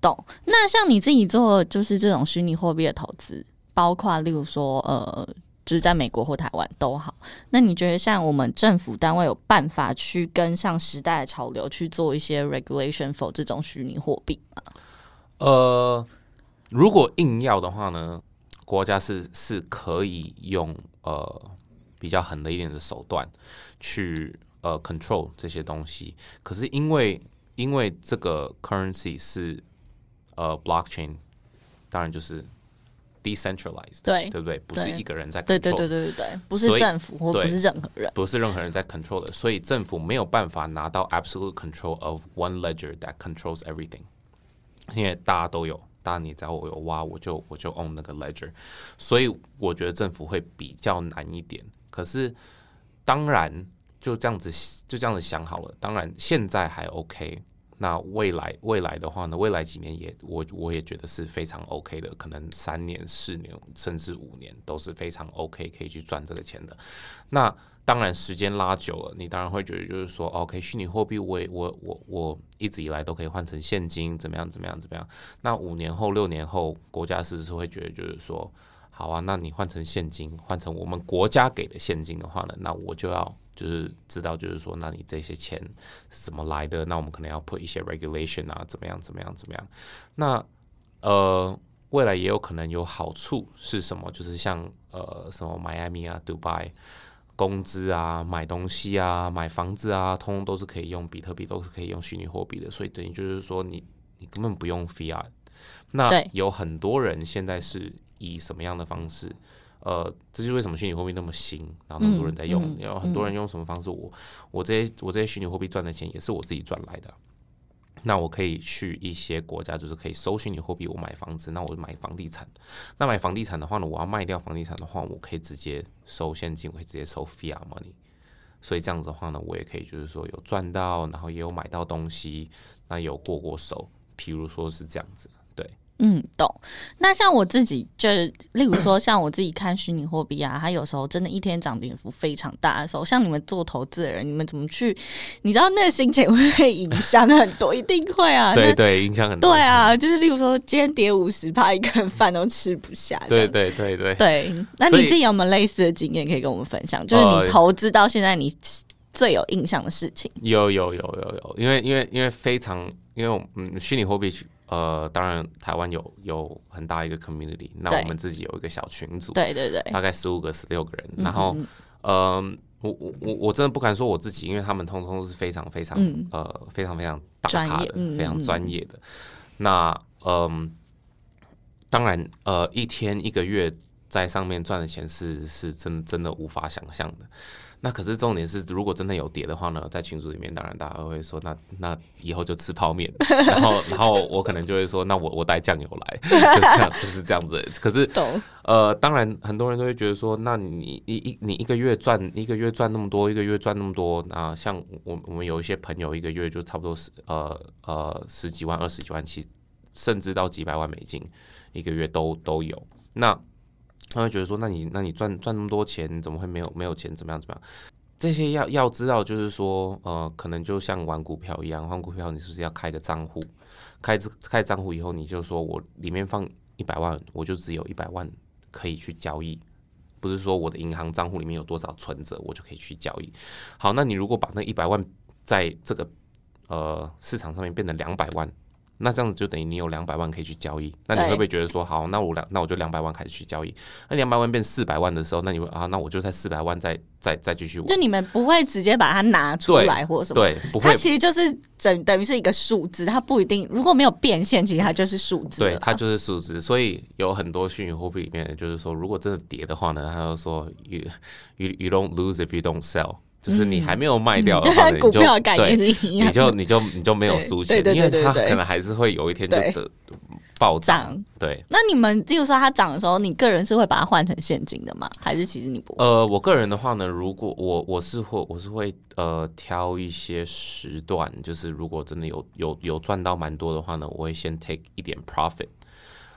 懂。那像你自己做就是这种虚拟货币的投资。包括例如说，呃，就是在美国或台湾都好。那你觉得像我们政府单位有办法去跟上时代的潮流去做一些 regulation for 这种虚拟货币吗？呃，如果硬要的话呢，国家是是可以用呃比较狠的一点的手段去呃 control 这些东西。可是因为因为这个 currency 是呃 blockchain，当然就是。decentralized，对对不对？不是一个人在对对对对对对，不是政府或不是任何人，不是任何人在 control 的，所以政府没有办法拿到 absolute control of one ledger that controls everything，因为大家都有，大家你只要我有挖，我就我就 own 那个 ledger，所以我觉得政府会比较难一点。可是当然就这样子就这样子想好了，当然现在还 OK。那未来未来的话呢？未来几年也我我也觉得是非常 OK 的，可能三年、四年甚至五年都是非常 OK，可以去赚这个钱的。那当然时间拉久了，你当然会觉得就是说，OK，虚拟货币我也我我我一直以来都可以换成现金，怎么样怎么样怎么样？那五年后、六年后，国家是不是会觉得就是说，好啊，那你换成现金，换成我们国家给的现金的话呢，那我就要。就是知道，就是说，那你这些钱是怎么来的？那我们可能要 put 一些 regulation 啊，怎么样，怎么样，怎么样？那呃，未来也有可能有好处是什么？就是像呃，什么迈阿密啊、Dubai，，工资啊、买东西啊、买房子啊，通通都是可以用比特币，都是可以用虚拟货币的。所以等于就是说，你你根本不用 fiat。那有很多人现在是以什么样的方式？呃，这就是为什么虚拟货币那么新，然后那么多人在用，有很多人用什么方式？我我这些我这些虚拟货币赚的钱也是我自己赚来的。那我可以去一些国家，就是可以收虚拟货币，我买房子，那我买房地产。那买房地产的话呢，我要卖掉房地产的话，我可以直接收现金，我可以直接收 fiat money。所以这样子的话呢，我也可以就是说有赚到，然后也有买到东西，那有过过手。譬如说是这样子。嗯，懂。那像我自己，就是例如说，像我自己看虚拟货币啊，它有时候真的一天涨跌幅非常大的时候，像你们做投资的人，你们怎么去？你知道那个心情会影响很多，一定会啊。对对，影响很多。对啊，就是例如说，今天跌五十，怕一个饭都吃不下。对对对对。对，那你自己有没有类似的经验可以跟我们分享？就是你投资到现在，你最有印象的事情？有有有有有，因为因为因为非常，因为嗯，虚拟货币呃，当然台湾有有很大一个 community，那我们自己有一个小群组，对对对，大概十五个十六个人，然后嗯，我我我我真的不敢说我自己，因为他们通通都是非常非常呃非常非常大咖的，非常专业的。那嗯，当然呃，一天一个月在上面赚的钱是是真真的无法想象的。那可是重点是，如果真的有跌的话呢，在群组里面，当然大家会说，那那以后就吃泡面。然后，然后我可能就会说，那我我带酱油来，就这样，就是这样子。可是，呃，当然很多人都会觉得说，那你一一你一个月赚一个月赚那么多，一个月赚那么多啊，像我我们有一些朋友一个月就差不多十呃呃十几万、二十几万，其甚至到几百万美金一个月都都有。那他会觉得说，那你那你赚赚那么多钱，怎么会没有没有钱？怎么样怎么样？这些要要知道，就是说，呃，可能就像玩股票一样，玩股票你是不是要开个账户？开这开账户以后，你就说我里面放一百万，我就只有一百万可以去交易，不是说我的银行账户里面有多少存折，我就可以去交易。好，那你如果把那一百万在这个呃市场上面变成两百万。那这样子就等于你有两百万可以去交易，那你会不会觉得说好，那我两那我就两百万开始去交易？那两百万变四百万的时候，那你会啊，那我就在四百万再再再继续玩。就你们不会直接把它拿出来或什么？对，不会。它其实就是等等于是一个数字，它不一定如果没有变现，其实它就是数字。对，它就是数字。所以有很多虚拟货币里面，就是说如果真的跌的话呢，他就说 you you you don't lose if you don't sell。就是你还没有卖掉的话，你就对，你就你就你就没有输钱，因为它可能还是会有一天就得暴涨。对，那你们，例如说它涨的时候，你个人是会把它换成现金的吗？还是其实你不？呃，我个人的话呢，如果我我是会我是会呃挑一些时段，就是如果真的有有有赚到蛮多的话呢，我会先 take 一点 profit。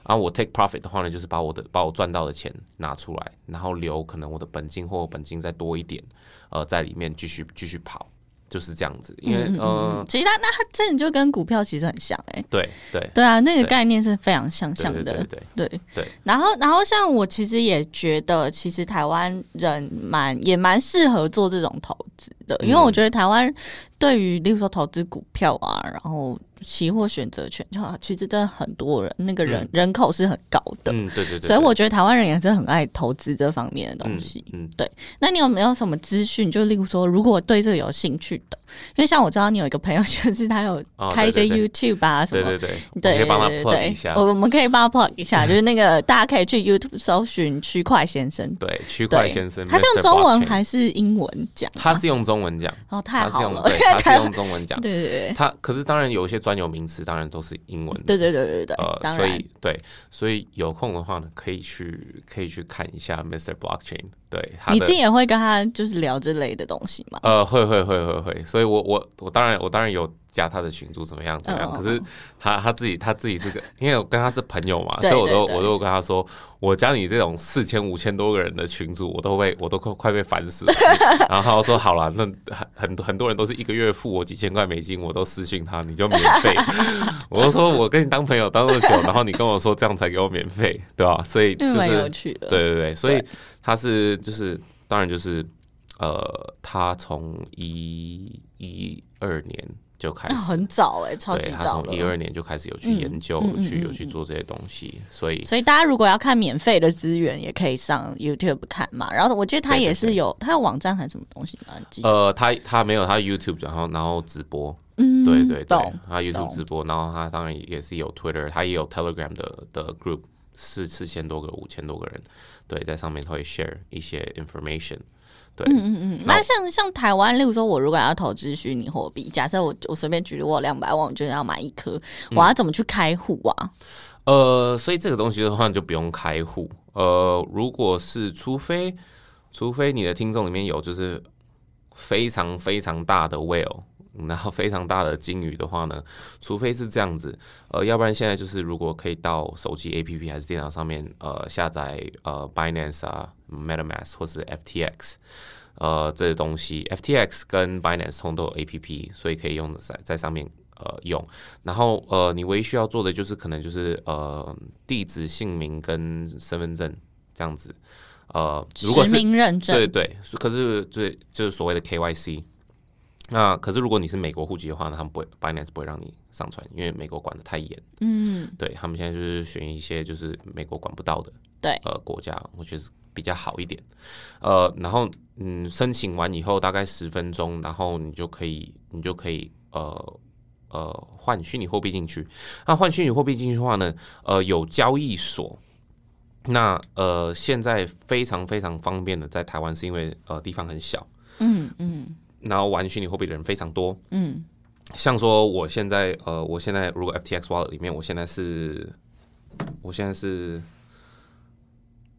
然后我 take profit 的话呢，就是把我的把我赚到的钱拿出来，然后留可能我的本金或本金再多一点，呃，在里面继续继续跑，就是这样子。因为呃，其实它那它真的就跟股票其实很像哎，对对对啊，那个概念是非常相像的，对对对对。然后然后像我其实也觉得，其实台湾人蛮也蛮适合做这种投资的，因为我觉得台湾对于例如说投资股票啊，然后。期货选择权，就其实真的很多人，那个人人口是很高的，嗯，对对对，所以我觉得台湾人也是很爱投资这方面的东西，嗯，对。那你有没有什么资讯？就例如说，如果对这个有兴趣的，因为像我知道你有一个朋友，就是他有开一些 YouTube 啊什么，对对对，对，可以帮他 plug 一下，我们可以帮他 plug 一下，就是那个大家可以去 YouTube 搜寻区块先生，对，区块先生，他是用中文还是英文讲？他是用中文讲，哦，太好了，他是 用中文讲，对对对，他可是当然有一些专有名词，当然都是英文，对对对对对，呃，所以对，所以有空的话呢，可以去可以去看一下 Mr. Blockchain，对，你自己也会跟他就是聊这类的东西吗？呃，会会会会会，所以我我我当然我当然有。加他的群主怎么样？怎么样？可是他他自己他自己是个，因为我跟他是朋友嘛，所以我都我都跟他说，我加你这种四千五千多个人的群主，我都被我都快快被烦死了。然后他说好了，那很很很多人都是一个月付我几千块美金，我都私信他，你就免费。我就说我跟你当朋友当那么久，然后你跟我说这样才给我免费，对吧？所以就是对对对，所以他是就是当然就是呃，他从一一二年。就开始。很早哎，超级早他从一二年就开始有去研究，去有去做这些东西，所以所以大家如果要看免费的资源，也可以上 YouTube 看嘛。然后我记得他也是有，他有网站还是什么东西吗？呃，他他没有，他 YouTube 然后然后直播，嗯，对对对，他 YouTube 直播，然后他当然也是有 Twitter，他也有 Telegram 的的 group，四四千多个，五千多个人，对，在上面他会 share 一些 information。嗯嗯嗯，那像像台湾，例如说，我如果要投资虚拟货币，假设我我随便举例，我两百万，我就要买一颗，我要怎么去开户啊？呃，所以这个东西的话，就不用开户。呃，如果是除非除非你的听众里面有就是非常非常大的 whale，然后非常大的鲸鱼的话呢，除非是这样子，呃，要不然现在就是如果可以到手机 APP 还是电脑上面，呃，下载呃 Binance 啊。MetaMask 或是 FTX，呃，这些东西，FTX 跟 Binance 通都有 APP，所以可以用在在上面呃用。然后呃，你唯一需要做的就是可能就是呃地址、姓名跟身份证这样子。呃，如果是实名认证，对对，可是对就是所谓的 KYC。那可是如果你是美国户籍的话呢，他们不会 Binance 不会让你上传，因为美国管的太严。嗯，对他们现在就是选一些就是美国管不到的，对呃国家，我觉得比较好一点。呃，然后嗯，申请完以后大概十分钟，然后你就可以你就可以呃呃换虚拟货币进去。那换虚拟货币进去的话呢，呃有交易所。那呃现在非常非常方便的在台湾是因为呃地方很小。嗯嗯。然后玩虚拟货币的人非常多，嗯，像说我现在，呃，我现在如果 FTX Wallet 里面，我现在是，我现在是，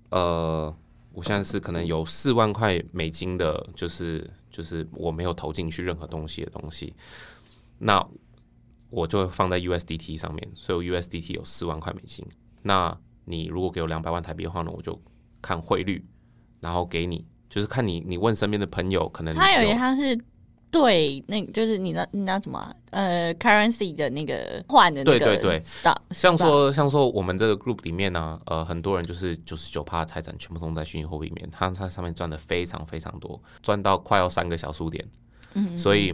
呃，我现在是可能有四万块美金的，就是就是我没有投进去任何东西的东西，那我就会放在 USDT 上面，所以 USDT 有四万块美金。那你如果给我两百万台币的话呢，我就看汇率，然后给你。就是看你，你问身边的朋友，可能他有一项是对，那就是你那那什么呃，currency 的那个换的那个，对对。对，像说像说我们这个 group 里面呢，呃，很多人就是九十九趴财产全部都在虚拟货币里面，他他上面赚的非常非常多，赚到快要三个小数点，嗯，所以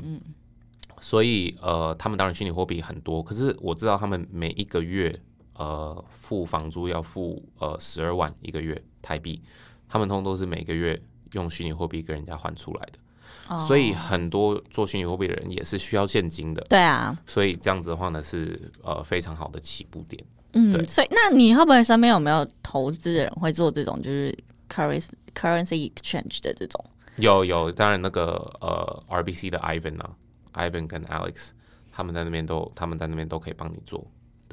所以呃，他们当然虚拟货币很多，可是我知道他们每一个月呃付房租要付呃十二万一个月台币，他们通通都是每个月。用虚拟货币跟人家换出来的，所以很多做虚拟货币的人也是需要现金的。对啊，所以这样子的话呢，是呃非常好的起步点。嗯，对。所以那你会不会身边有没有投资人会做这种就是 currency currency exchange 的这种？有有，当然那个呃 RBC 的 Ivan 啊，Ivan 跟 Alex 他们在那边都他们在那边都可以帮你做。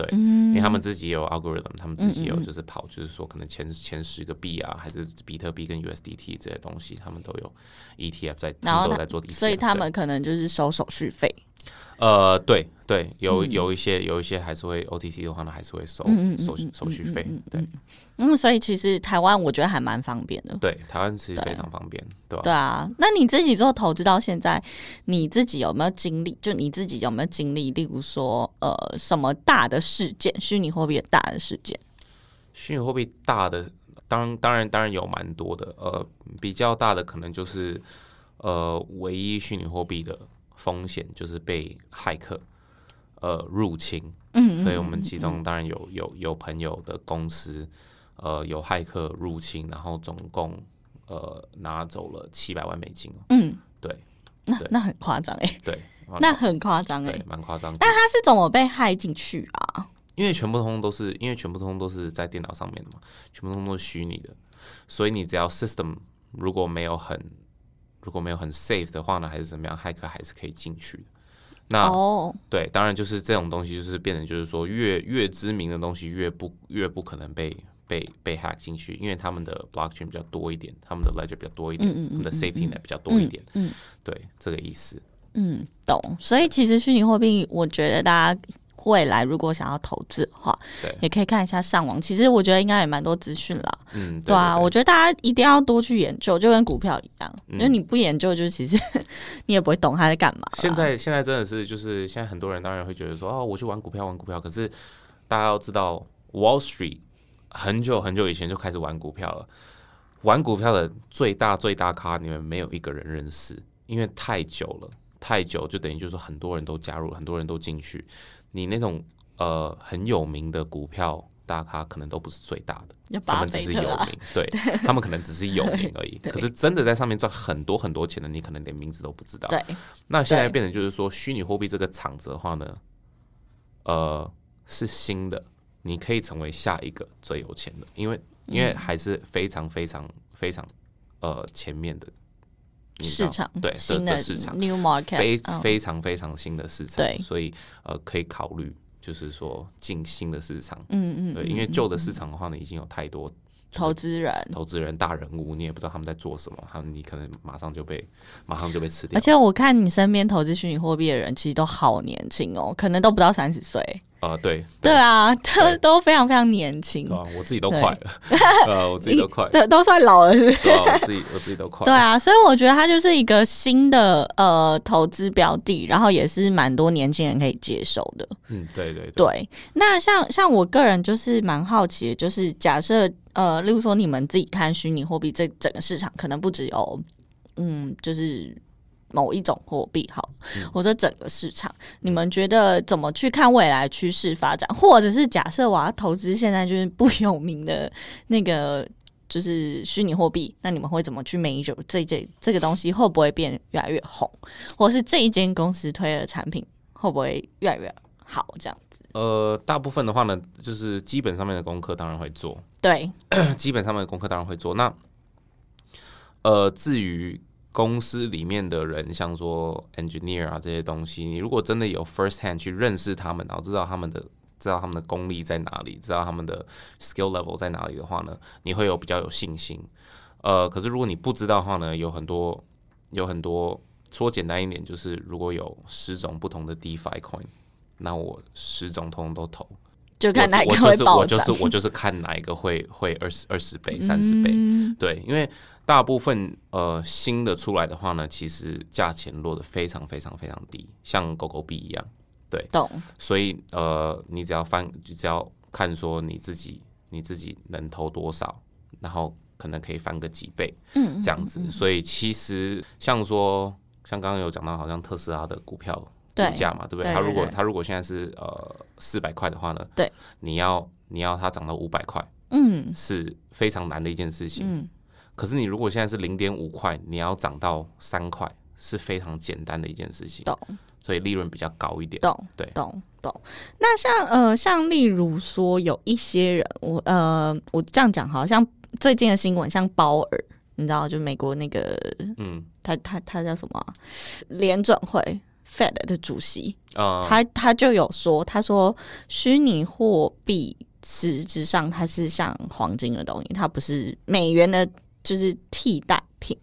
对，因为他们自己也有 algorithm，他们自己有就是跑，就是说可能前前十个币啊，还是比特币跟 USDT 这些东西，他们都有 ETF 在，然后都在做，所以他们可能就是收手续费。呃，对对，有有一些有一些还是会 OTC 的话呢，还是会收手手续费。对，嗯，所以其实台湾我觉得还蛮方便的。对，台湾其实非常方便，对吧？对啊，那你自己做投资到现在，你自己有没有经历？就你自己有没有经历？例如说，呃，什么大的事件？虚拟货币的大的事件？虚拟货币大的，当当然当然有蛮多的。呃，比较大的可能就是呃，唯一虚拟货币的。风险就是被骇客呃入侵，嗯，所以我们其中当然有有有朋友的公司呃有骇客入侵，然后总共呃拿走了七百万美金嗯，对，那那很夸张哎，对，那很夸张哎，蛮夸张。但他是怎么被害进去啊？因为全部通都是因为全部通都是在电脑上面的嘛，全部通都是虚拟的，所以你只要 system 如果没有很如果没有很 safe 的话呢，还是怎么样，骇客还是可以进去的。那对，当然就是这种东西，就是变成就是说，越越知名的东西，越不越不可能被被被 hack 进去，因为他们的 blockchain 比较多一点，他们的 ledger 比较多一点，他们的 safety net 比较多一点。嗯，对，这个意思。嗯，懂。所以其实虚拟货币，我觉得大家。未来如果想要投资的话，对，也可以看一下上网。其实我觉得应该也蛮多资讯啦。嗯，对啊，我觉得大家一定要多去研究，就跟股票一样，因为你不研究，就其实 你也不会懂他在干嘛。现在现在真的是，就是现在很多人当然会觉得说，哦，我去玩股票，玩股票。可是大家要知道，Wall Street 很久很久以前就开始玩股票了。玩股票的最大最大咖，你们没有一个人认识，因为太久了，太久就等于就是很多人都加入，很多人都进去。你那种呃很有名的股票大咖，可能都不是最大的，他们只是有名，对他们可能只是有名而已。可是真的在上面赚很多很多钱的，你可能连名字都不知道。对，那现在变成就是说，虚拟货币这个场子的话呢，呃，是新的，你可以成为下一个最有钱的，因为因为还是非常非常非常呃前面的。市场对新的市场，new market，非非常非常新的市场，对，所以呃可以考虑，就是说进新的市场，嗯嗯，对，因为旧的市场的话呢，已经有太多投资人、投资人大人物，你也不知道他们在做什么，他们你可能马上就被马上就被吃掉。而且我看你身边投资虚拟货币的人，其实都好年轻哦，可能都不到三十岁。啊，对对啊，都都非常非常年轻啊，我自己都快了，呃，我自己都快，对，都算老了，是不是？我自己我自己都快，对啊，所以我觉得它就是一个新的呃投资标的，然后也是蛮多年轻人可以接受的。嗯，对对对。那像像我个人就是蛮好奇的，就是假设呃，例如说你们自己看虚拟货币这整个市场，可能不只有嗯，就是某一种货币，好，或者整个市场，你们觉得怎么去看未来趋势发展？或者是假设我要投资现在就是不有名的那个就是虚拟货币，那你们会怎么去 measure 这这这个东西会不会变越来越红，或者是这一间公司推的产品会不会越来越好？这样子？呃，大部分的话呢，就是基本上面的功课当然会做，对，基本上面的功课当然会做。那呃，至于公司里面的人，像说 engineer 啊这些东西，你如果真的有 first hand 去认识他们，然后知道他们的知道他们的功力在哪里，知道他们的 skill level 在哪里的话呢，你会有比较有信心。呃，可是如果你不知道的话呢，有很多有很多说简单一点，就是如果有十种不同的 DeFi coin，那我十种通通都投。就看哪一个会爆我就是我就是看哪一个会会二十二十倍、三十倍。对，因为大部分呃新的出来的话呢，其实价钱落得非常非常非常低，像狗狗币一样。对，懂。所以呃，你只要翻，就只要看说你自己你自己能投多少，然后可能可以翻个几倍，嗯，这样子。所以其实像说，像刚刚有讲到，好像特斯拉的股票。股价嘛，对不对？它如果它如果现在是呃四百块的话呢，对，你要你要它涨到五百块，嗯，是非常难的一件事情。嗯，可是你如果现在是零点五块，你要涨到三块，是非常简单的一件事情。懂，所以利润比较高一点。懂，对，懂懂。那像呃像例如说有一些人，我呃我这样讲，好像最近的新闻，像鲍尔，你知道，就美国那个，嗯，他他他叫什么联准会。Fed 的主席，他他就有说，他说虚拟货币实质上它是像黄金的东西，它不是美元的，就是替代品。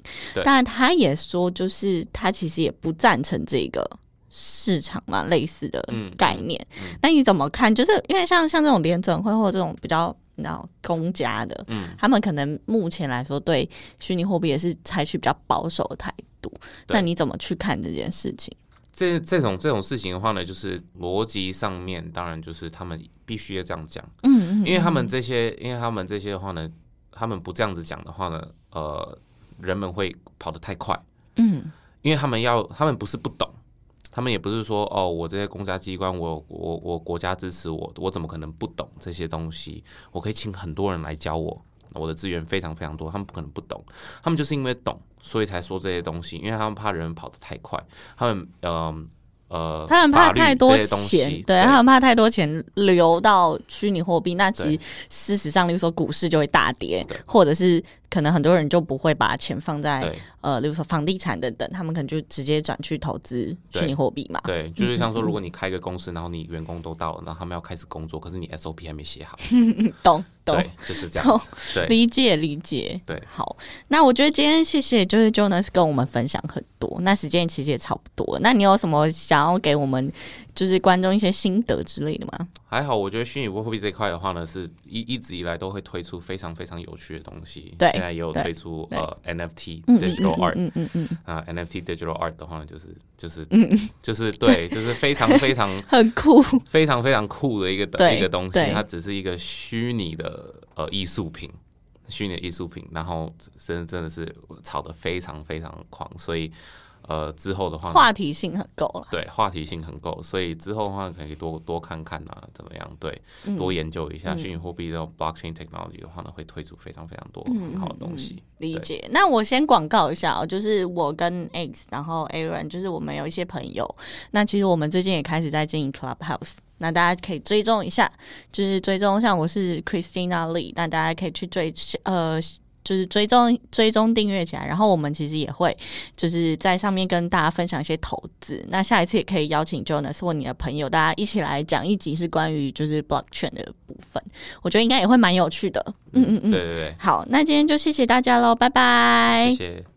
但他也说，就是他其实也不赞成这个市场嘛，类似的概念。那你怎么看？就是因为像像这种联准会或这种比较你知道公家的，嗯，他们可能目前来说对虚拟货币也是采取比较保守的态度。那你怎么去看这件事情？这这种这种事情的话呢，就是逻辑上面，当然就是他们必须要这样讲，嗯，因为他们这些，因为他们这些的话呢，他们不这样子讲的话呢，呃，人们会跑得太快，嗯，因为他们要，他们不是不懂，他们也不是说，哦，我这些公家机关，我我我国家支持我，我怎么可能不懂这些东西？我可以请很多人来教我。我的资源非常非常多，他们不可能不懂，他们就是因为懂，所以才说这些东西，因为他们怕人跑得太快，他们嗯。呃，他们怕太多钱，对他们怕太多钱流到虚拟货币，那其实事实上，例如说股市就会大跌，或者是可能很多人就不会把钱放在呃，例如说房地产等等，他们可能就直接转去投资虚拟货币嘛。对，就是像说，如果你开个公司，然后你员工都到了，然后他们要开始工作，可是你 SOP 还没写好，懂懂，就是这样。对，理解理解。对，好，那我觉得今天谢谢，就是 Jonas 跟我们分享很多，那时间其实也差不多，那你有什么想？要给我们就是观众一些心得之类的吗？还好，我觉得虚拟货币这一块的话呢，是一一直以来都会推出非常非常有趣的东西。对，现在也有推出呃 NFT digital art，嗯嗯嗯啊 NFT digital art 的话呢，就是就是就是对，就是非常非常 很酷，非常非常酷的一个一个东西。它只是一个虚拟的呃艺术品，虚拟艺术品，然后真真的是炒的非常非常狂，所以。呃，之后的话，话题性很够了。对，话题性很够，所以之后的话可以多多看看啊，怎么样？对，多研究一下虚拟货币这种 blockchain technology 的话呢，会推出非常非常多很好的东西。理解。那我先广告一下哦，就是我跟 X，然后 Aaron，就是我们有一些朋友。那其实我们最近也开始在经营 Clubhouse，那大家可以追踪一下，就是追踪像我是 Christina Lee，那大家可以去追呃。就是追踪追踪订阅起来，然后我们其实也会就是在上面跟大家分享一些投资。那下一次也可以邀请 Jonas 或你的朋友，大家一起来讲一集是关于就是 Blockchain 的部分。我觉得应该也会蛮有趣的。嗯嗯嗯，对对对。好，那今天就谢谢大家喽，拜拜。谢谢。